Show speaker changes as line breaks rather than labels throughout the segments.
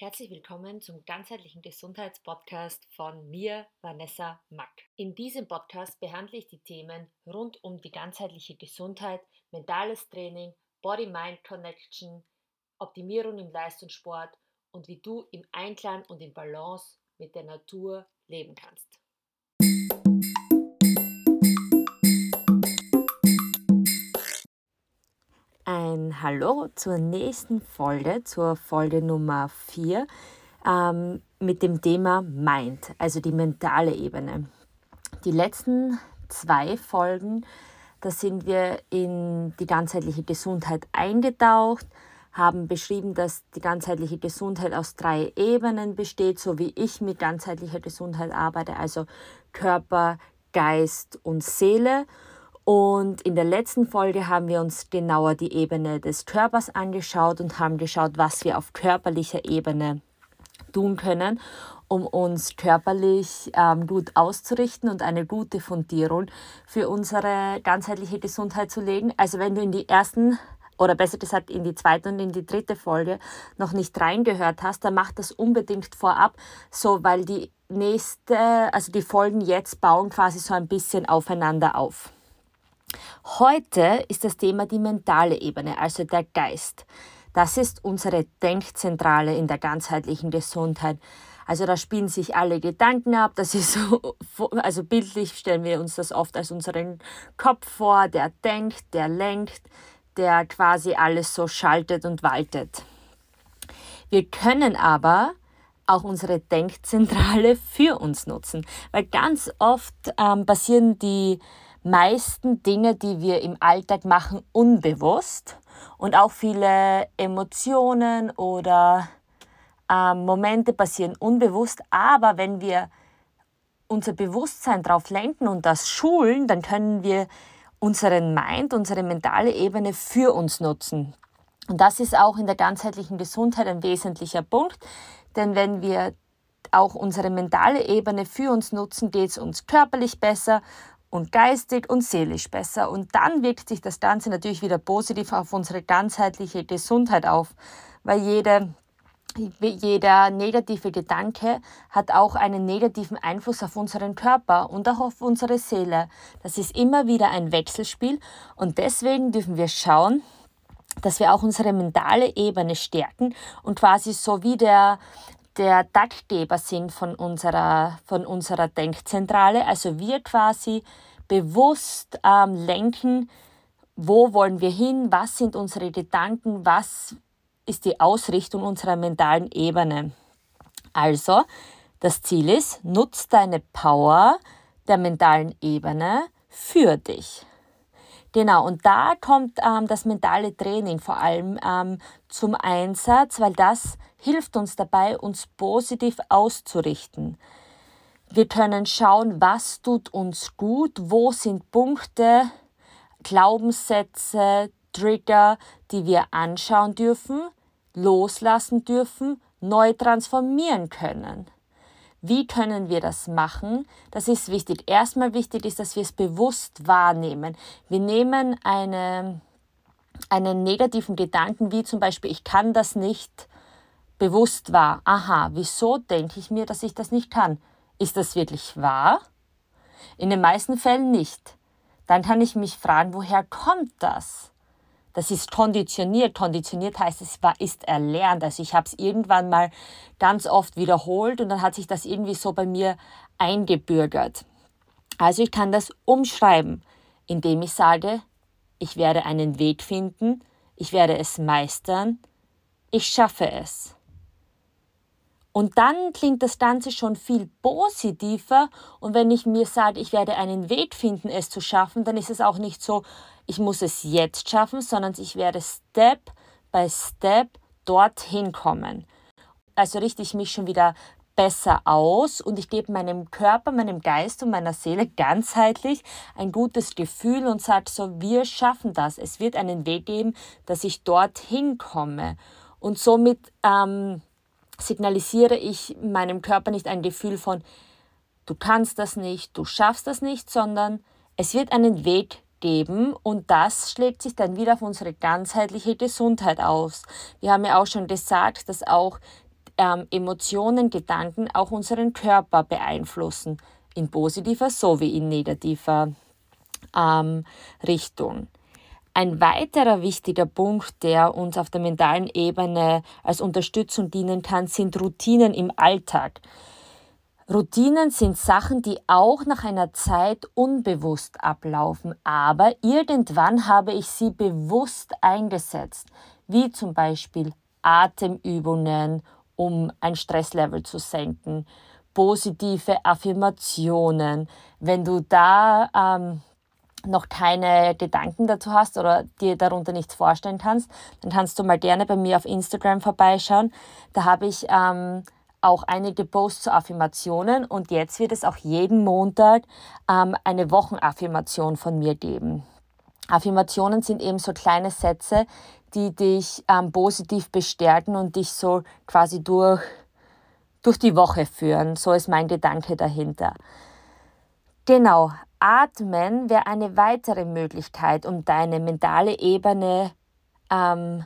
Herzlich willkommen zum ganzheitlichen Gesundheitspodcast von mir, Vanessa Mack. In diesem Podcast behandle ich die Themen rund um die ganzheitliche Gesundheit, mentales Training, Body-Mind-Connection, Optimierung im Leistungssport und wie du im Einklang und in Balance mit der Natur leben kannst. Ein Hallo zur nächsten Folge, zur Folge Nummer 4 ähm, mit dem Thema Mind, also die mentale Ebene. Die letzten zwei Folgen, da sind wir in die ganzheitliche Gesundheit eingetaucht, haben beschrieben, dass die ganzheitliche Gesundheit aus drei Ebenen besteht, so wie ich mit ganzheitlicher Gesundheit arbeite, also Körper, Geist und Seele. Und in der letzten Folge haben wir uns genauer die Ebene des Körpers angeschaut und haben geschaut, was wir auf körperlicher Ebene tun können, um uns körperlich ähm, gut auszurichten und eine gute Fundierung für unsere ganzheitliche Gesundheit zu legen. Also wenn du in die ersten oder besser gesagt in die zweite und in die dritte Folge noch nicht reingehört hast, dann mach das unbedingt vorab, so weil die nächste, also die Folgen jetzt bauen quasi so ein bisschen aufeinander auf. Heute ist das Thema die mentale Ebene, also der Geist. Das ist unsere Denkzentrale in der ganzheitlichen Gesundheit. Also da spielen sich alle Gedanken ab. Das ist so, also bildlich stellen wir uns das oft als unseren Kopf vor, der denkt, der lenkt, der quasi alles so schaltet und waltet. Wir können aber auch unsere Denkzentrale für uns nutzen, weil ganz oft ähm, passieren die meisten Dinge, die wir im Alltag machen, unbewusst und auch viele Emotionen oder äh, Momente passieren unbewusst. Aber wenn wir unser Bewusstsein darauf lenken und das schulen, dann können wir unseren Mind, unsere mentale Ebene für uns nutzen. Und das ist auch in der ganzheitlichen Gesundheit ein wesentlicher Punkt, denn wenn wir auch unsere mentale Ebene für uns nutzen, geht es uns körperlich besser und geistig und seelisch besser. Und dann wirkt sich das Ganze natürlich wieder positiv auf unsere ganzheitliche Gesundheit auf, weil jede, jeder negative Gedanke hat auch einen negativen Einfluss auf unseren Körper und auch auf unsere Seele. Das ist immer wieder ein Wechselspiel und deswegen dürfen wir schauen, dass wir auch unsere mentale Ebene stärken und quasi so wie der der Taktgeber sind von unserer, von unserer Denkzentrale. Also wir quasi bewusst ähm, lenken, wo wollen wir hin, was sind unsere Gedanken, was ist die Ausrichtung unserer mentalen Ebene. Also, das Ziel ist, nutz deine Power der mentalen Ebene für dich. Genau, und da kommt ähm, das mentale Training vor allem ähm, zum Einsatz, weil das hilft uns dabei, uns positiv auszurichten. Wir können schauen, was tut uns gut, wo sind Punkte, Glaubenssätze, Trigger, die wir anschauen dürfen, loslassen dürfen, neu transformieren können. Wie können wir das machen? Das ist wichtig. Erstmal wichtig ist, dass wir es bewusst wahrnehmen. Wir nehmen eine, einen negativen Gedanken, wie zum Beispiel, ich kann das nicht, bewusst wahr. Aha, wieso denke ich mir, dass ich das nicht kann? Ist das wirklich wahr? In den meisten Fällen nicht. Dann kann ich mich fragen, woher kommt das? Das ist konditioniert. Konditioniert heißt, es war, ist erlernt. Also ich habe es irgendwann mal ganz oft wiederholt und dann hat sich das irgendwie so bei mir eingebürgert. Also ich kann das umschreiben, indem ich sage, ich werde einen Weg finden, ich werde es meistern, ich schaffe es. Und dann klingt das Ganze schon viel positiver. Und wenn ich mir sage, ich werde einen Weg finden, es zu schaffen, dann ist es auch nicht so, ich muss es jetzt schaffen, sondern ich werde Step by Step dorthin kommen. Also richte ich mich schon wieder besser aus und ich gebe meinem Körper, meinem Geist und meiner Seele ganzheitlich ein gutes Gefühl und sage so, wir schaffen das. Es wird einen Weg geben, dass ich dorthin komme. Und somit ähm, signalisiere ich meinem Körper nicht ein Gefühl von, du kannst das nicht, du schaffst das nicht, sondern es wird einen Weg geben und das schlägt sich dann wieder auf unsere ganzheitliche Gesundheit aus. Wir haben ja auch schon gesagt, dass auch ähm, Emotionen, Gedanken auch unseren Körper beeinflussen, in positiver sowie in negativer ähm, Richtung. Ein weiterer wichtiger Punkt, der uns auf der mentalen Ebene als Unterstützung dienen kann, sind Routinen im Alltag. Routinen sind Sachen, die auch nach einer Zeit unbewusst ablaufen, aber irgendwann habe ich sie bewusst eingesetzt, wie zum Beispiel Atemübungen, um ein Stresslevel zu senken, positive Affirmationen. Wenn du da ähm, noch keine Gedanken dazu hast oder dir darunter nichts vorstellen kannst, dann kannst du mal gerne bei mir auf Instagram vorbeischauen. Da habe ich ähm, auch einige Posts zu Affirmationen und jetzt wird es auch jeden Montag ähm, eine Wochenaffirmation von mir geben. Affirmationen sind eben so kleine Sätze, die dich ähm, positiv bestärken und dich so quasi durch, durch die Woche führen. So ist mein Gedanke dahinter. Genau, Atmen wäre eine weitere Möglichkeit, um deine mentale Ebene ähm,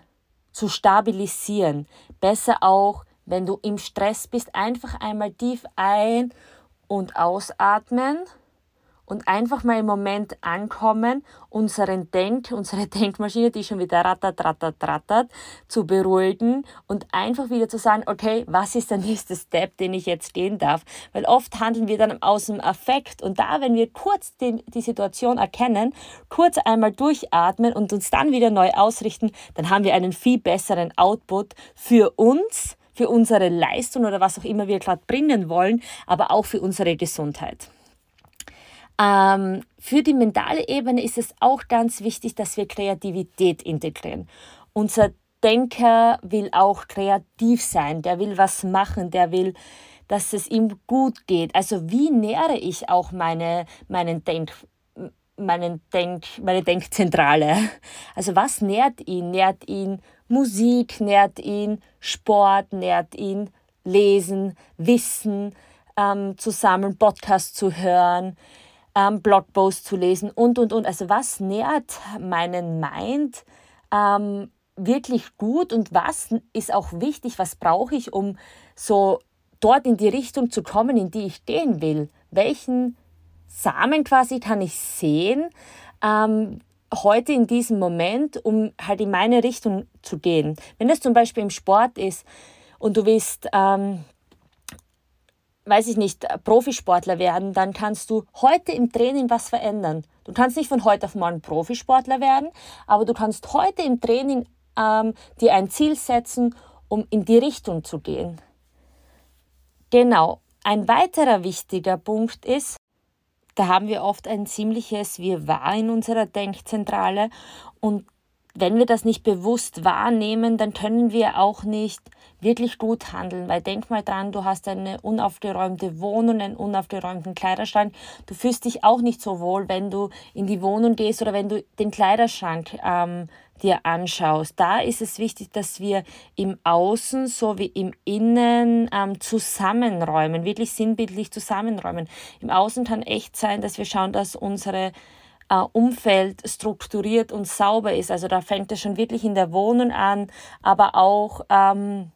zu stabilisieren. Besser auch wenn du im Stress bist, einfach einmal tief ein- und ausatmen und einfach mal im Moment ankommen, unseren Denk, unsere Denkmaschine, die schon wieder rattert, rattert, rattert, zu beruhigen und einfach wieder zu sagen, okay, was ist der nächste Step, den ich jetzt gehen darf? Weil oft handeln wir dann aus dem Affekt und da, wenn wir kurz die, die Situation erkennen, kurz einmal durchatmen und uns dann wieder neu ausrichten, dann haben wir einen viel besseren Output für uns, für unsere Leistung oder was auch immer wir gerade bringen wollen, aber auch für unsere Gesundheit. Ähm, für die mentale Ebene ist es auch ganz wichtig, dass wir Kreativität integrieren. Unser Denker will auch kreativ sein, der will was machen, der will, dass es ihm gut geht. Also wie nähere ich auch meine, meinen Denk, meinen Denk, meine Denkzentrale? Also was nährt ihn? Nährt ihn Musik nährt ihn, Sport nährt ihn, Lesen, Wissen ähm, zu sammeln, Podcasts zu hören, ähm, Blogposts zu lesen und, und, und. Also was nährt meinen Mind ähm, wirklich gut und was ist auch wichtig, was brauche ich, um so dort in die Richtung zu kommen, in die ich gehen will? Welchen Samen quasi kann ich sehen? Ähm, heute in diesem Moment, um halt in meine Richtung zu gehen. Wenn das zum Beispiel im Sport ist und du willst, ähm, weiß ich nicht, Profisportler werden, dann kannst du heute im Training was verändern. Du kannst nicht von heute auf morgen Profisportler werden, aber du kannst heute im Training ähm, dir ein Ziel setzen, um in die Richtung zu gehen. Genau. Ein weiterer wichtiger Punkt ist, da haben wir oft ein ziemliches Wirrwarr in unserer Denkzentrale und wenn wir das nicht bewusst wahrnehmen, dann können wir auch nicht wirklich gut handeln, weil denk mal dran, du hast eine unaufgeräumte Wohnung, einen unaufgeräumten Kleiderschrank. Du fühlst dich auch nicht so wohl, wenn du in die Wohnung gehst oder wenn du den Kleiderschrank ähm, dir anschaust. Da ist es wichtig, dass wir im Außen sowie im Innen ähm, zusammenräumen, wirklich sinnbildlich zusammenräumen. Im Außen kann echt sein, dass wir schauen, dass unsere Umfeld strukturiert und sauber ist. Also da fängt es schon wirklich in der Wohnung an, aber auch ähm,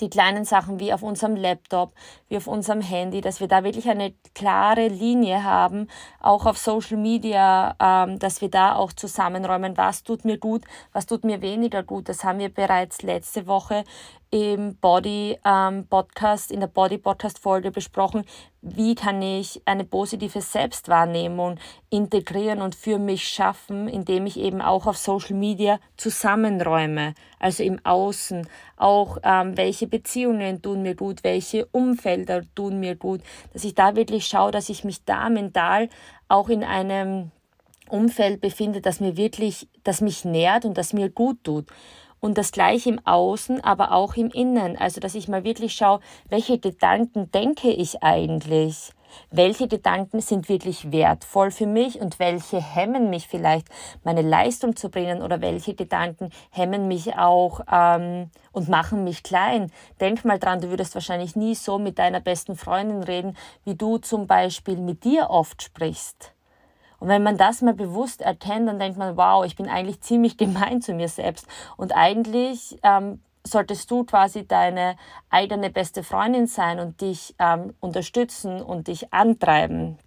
die kleinen Sachen wie auf unserem Laptop, wie auf unserem Handy, dass wir da wirklich eine klare Linie haben, auch auf Social Media, ähm, dass wir da auch zusammenräumen, was tut mir gut, was tut mir weniger gut. Das haben wir bereits letzte Woche im Body ähm, Podcast, in der Body Podcast Folge besprochen, wie kann ich eine positive Selbstwahrnehmung integrieren und für mich schaffen, indem ich eben auch auf Social Media zusammenräume, also im Außen, auch ähm, welche Beziehungen tun mir gut, welche Umfelder tun mir gut, dass ich da wirklich schaue, dass ich mich da mental auch in einem Umfeld befinde, das mir wirklich, das mich nährt und das mir gut tut. Und das gleiche im Außen, aber auch im Innen. Also, dass ich mal wirklich schaue, welche Gedanken denke ich eigentlich? Welche Gedanken sind wirklich wertvoll für mich und welche hemmen mich vielleicht, meine Leistung zu bringen oder welche Gedanken hemmen mich auch ähm, und machen mich klein. Denk mal dran, du würdest wahrscheinlich nie so mit deiner besten Freundin reden, wie du zum Beispiel mit dir oft sprichst. Und wenn man das mal bewusst erkennt, dann denkt man, wow, ich bin eigentlich ziemlich gemein zu mir selbst. Und eigentlich ähm, solltest du quasi deine eigene beste Freundin sein und dich ähm, unterstützen und dich antreiben.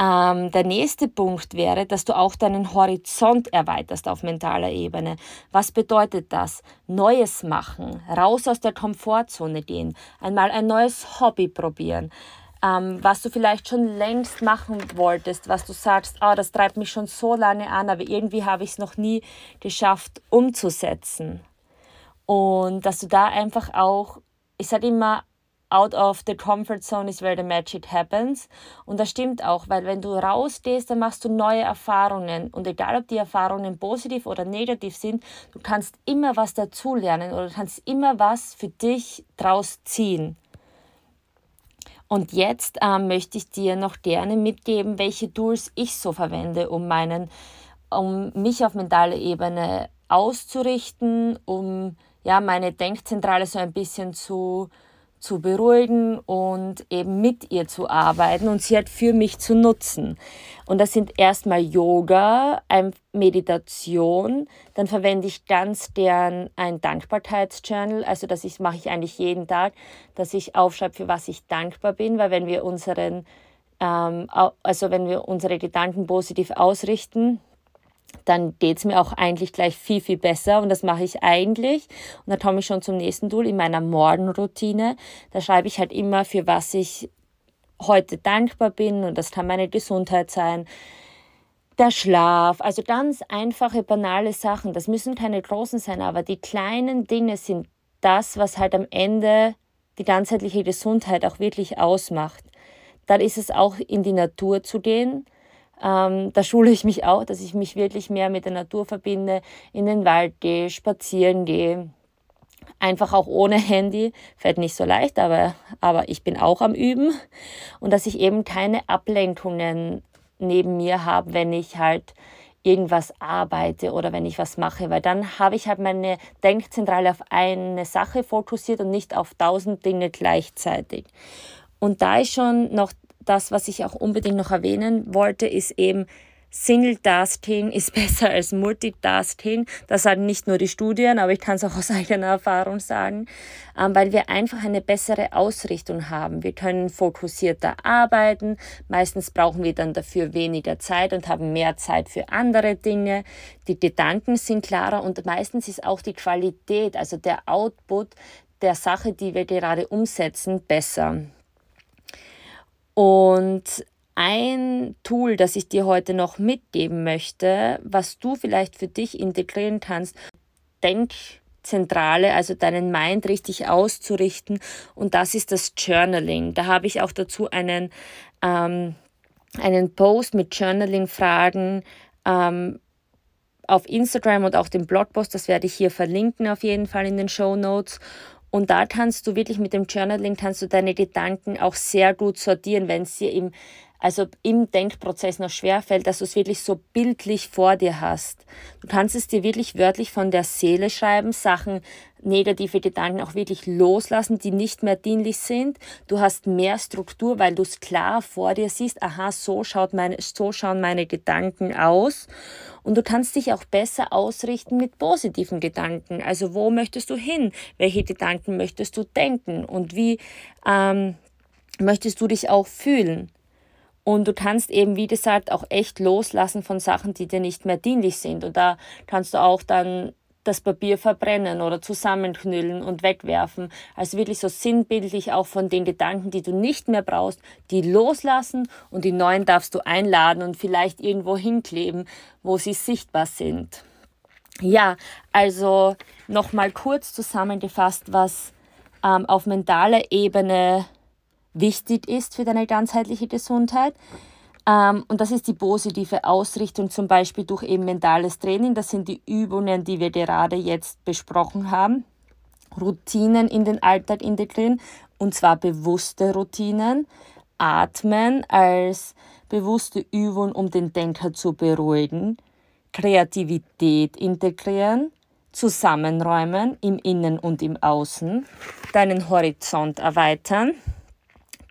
Ähm, der nächste Punkt wäre, dass du auch deinen Horizont erweiterst auf mentaler Ebene. Was bedeutet das? Neues machen, raus aus der Komfortzone gehen, einmal ein neues Hobby probieren. Ähm, was du vielleicht schon längst machen wolltest, was du sagst, oh, das treibt mich schon so lange an, aber irgendwie habe ich es noch nie geschafft umzusetzen. Und dass du da einfach auch, ich sage immer, out of the comfort zone is where the magic happens. Und das stimmt auch, weil wenn du rausgehst, dann machst du neue Erfahrungen. Und egal, ob die Erfahrungen positiv oder negativ sind, du kannst immer was dazulernen oder kannst immer was für dich draus ziehen. Und jetzt ähm, möchte ich dir noch gerne mitgeben, welche Tools ich so verwende, um meinen, um mich auf mentaler Ebene auszurichten, um ja meine Denkzentrale so ein bisschen zu zu beruhigen und eben mit ihr zu arbeiten und sie halt für mich zu nutzen. Und das sind erstmal Yoga, Meditation, dann verwende ich ganz gern ein Dankbarkeitsjournal, also das ist, mache ich eigentlich jeden Tag, dass ich aufschreibe, für was ich dankbar bin, weil wenn wir unseren, ähm, also wenn wir unsere Gedanken positiv ausrichten, dann geht es mir auch eigentlich gleich viel, viel besser. Und das mache ich eigentlich. Und da komme ich schon zum nächsten Tool in meiner Morgenroutine. Da schreibe ich halt immer, für was ich heute dankbar bin. Und das kann meine Gesundheit sein, der Schlaf. Also ganz einfache, banale Sachen. Das müssen keine großen sein, aber die kleinen Dinge sind das, was halt am Ende die ganzheitliche Gesundheit auch wirklich ausmacht. Dann ist es auch in die Natur zu gehen ähm, da schule ich mich auch, dass ich mich wirklich mehr mit der Natur verbinde, in den Wald gehe, spazieren gehe. Einfach auch ohne Handy, fällt nicht so leicht, aber, aber ich bin auch am Üben. Und dass ich eben keine Ablenkungen neben mir habe, wenn ich halt irgendwas arbeite oder wenn ich was mache, weil dann habe ich halt meine Denkzentrale auf eine Sache fokussiert und nicht auf tausend Dinge gleichzeitig. Und da ist schon noch das, was ich auch unbedingt noch erwähnen wollte, ist eben, Single Tasking ist besser als Multitasking. Das sagen nicht nur die Studien, aber ich kann es auch aus eigener Erfahrung sagen, ähm, weil wir einfach eine bessere Ausrichtung haben. Wir können fokussierter arbeiten. Meistens brauchen wir dann dafür weniger Zeit und haben mehr Zeit für andere Dinge. Die Gedanken sind klarer und meistens ist auch die Qualität, also der Output der Sache, die wir gerade umsetzen, besser. Und ein Tool, das ich dir heute noch mitgeben möchte, was du vielleicht für dich integrieren kannst, Denkzentrale, also deinen Mind richtig auszurichten. Und das ist das Journaling. Da habe ich auch dazu einen, ähm, einen Post mit Journaling-Fragen ähm, auf Instagram und auch den Blogpost. Das werde ich hier verlinken auf jeden Fall in den Show Notes. Und da kannst du wirklich mit dem Journaling kannst du deine Gedanken auch sehr gut sortieren, wenn es dir im, also im Denkprozess noch schwerfällt, dass du es wirklich so bildlich vor dir hast. Du kannst es dir wirklich wörtlich von der Seele schreiben, Sachen, negative Gedanken auch wirklich loslassen, die nicht mehr dienlich sind. Du hast mehr Struktur, weil du es klar vor dir siehst, aha, so, schaut meine, so schauen meine Gedanken aus. Und du kannst dich auch besser ausrichten mit positiven Gedanken. Also wo möchtest du hin? Welche Gedanken möchtest du denken? Und wie ähm, möchtest du dich auch fühlen? Und du kannst eben, wie gesagt, auch echt loslassen von Sachen, die dir nicht mehr dienlich sind. Und da kannst du auch dann das Papier verbrennen oder zusammenknüllen und wegwerfen. Also wirklich so sinnbildlich auch von den Gedanken, die du nicht mehr brauchst, die loslassen und die neuen darfst du einladen und vielleicht irgendwo hinkleben, wo sie sichtbar sind. Ja, also nochmal kurz zusammengefasst, was ähm, auf mentaler Ebene wichtig ist für deine ganzheitliche Gesundheit. Ähm, und das ist die positive Ausrichtung, zum Beispiel durch eben mentales Training. Das sind die Übungen, die wir gerade jetzt besprochen haben. Routinen in den Alltag integrieren, und zwar bewusste Routinen. Atmen als bewusste Übung, um den Denker zu beruhigen. Kreativität integrieren. Zusammenräumen im Innen und im Außen. Deinen Horizont erweitern.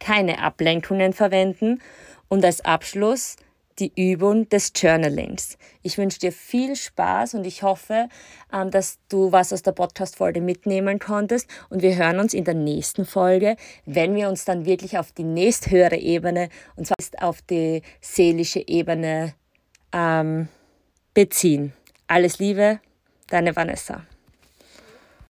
Keine Ablenkungen verwenden und als Abschluss die Übung des Journalings. Ich wünsche dir viel Spaß und ich hoffe, ähm, dass du was aus der Podcast-Folge mitnehmen konntest. Und wir hören uns in der nächsten Folge, wenn wir uns dann wirklich auf die nächsthöhere Ebene, und zwar auf die seelische Ebene, ähm, beziehen. Alles Liebe, deine Vanessa.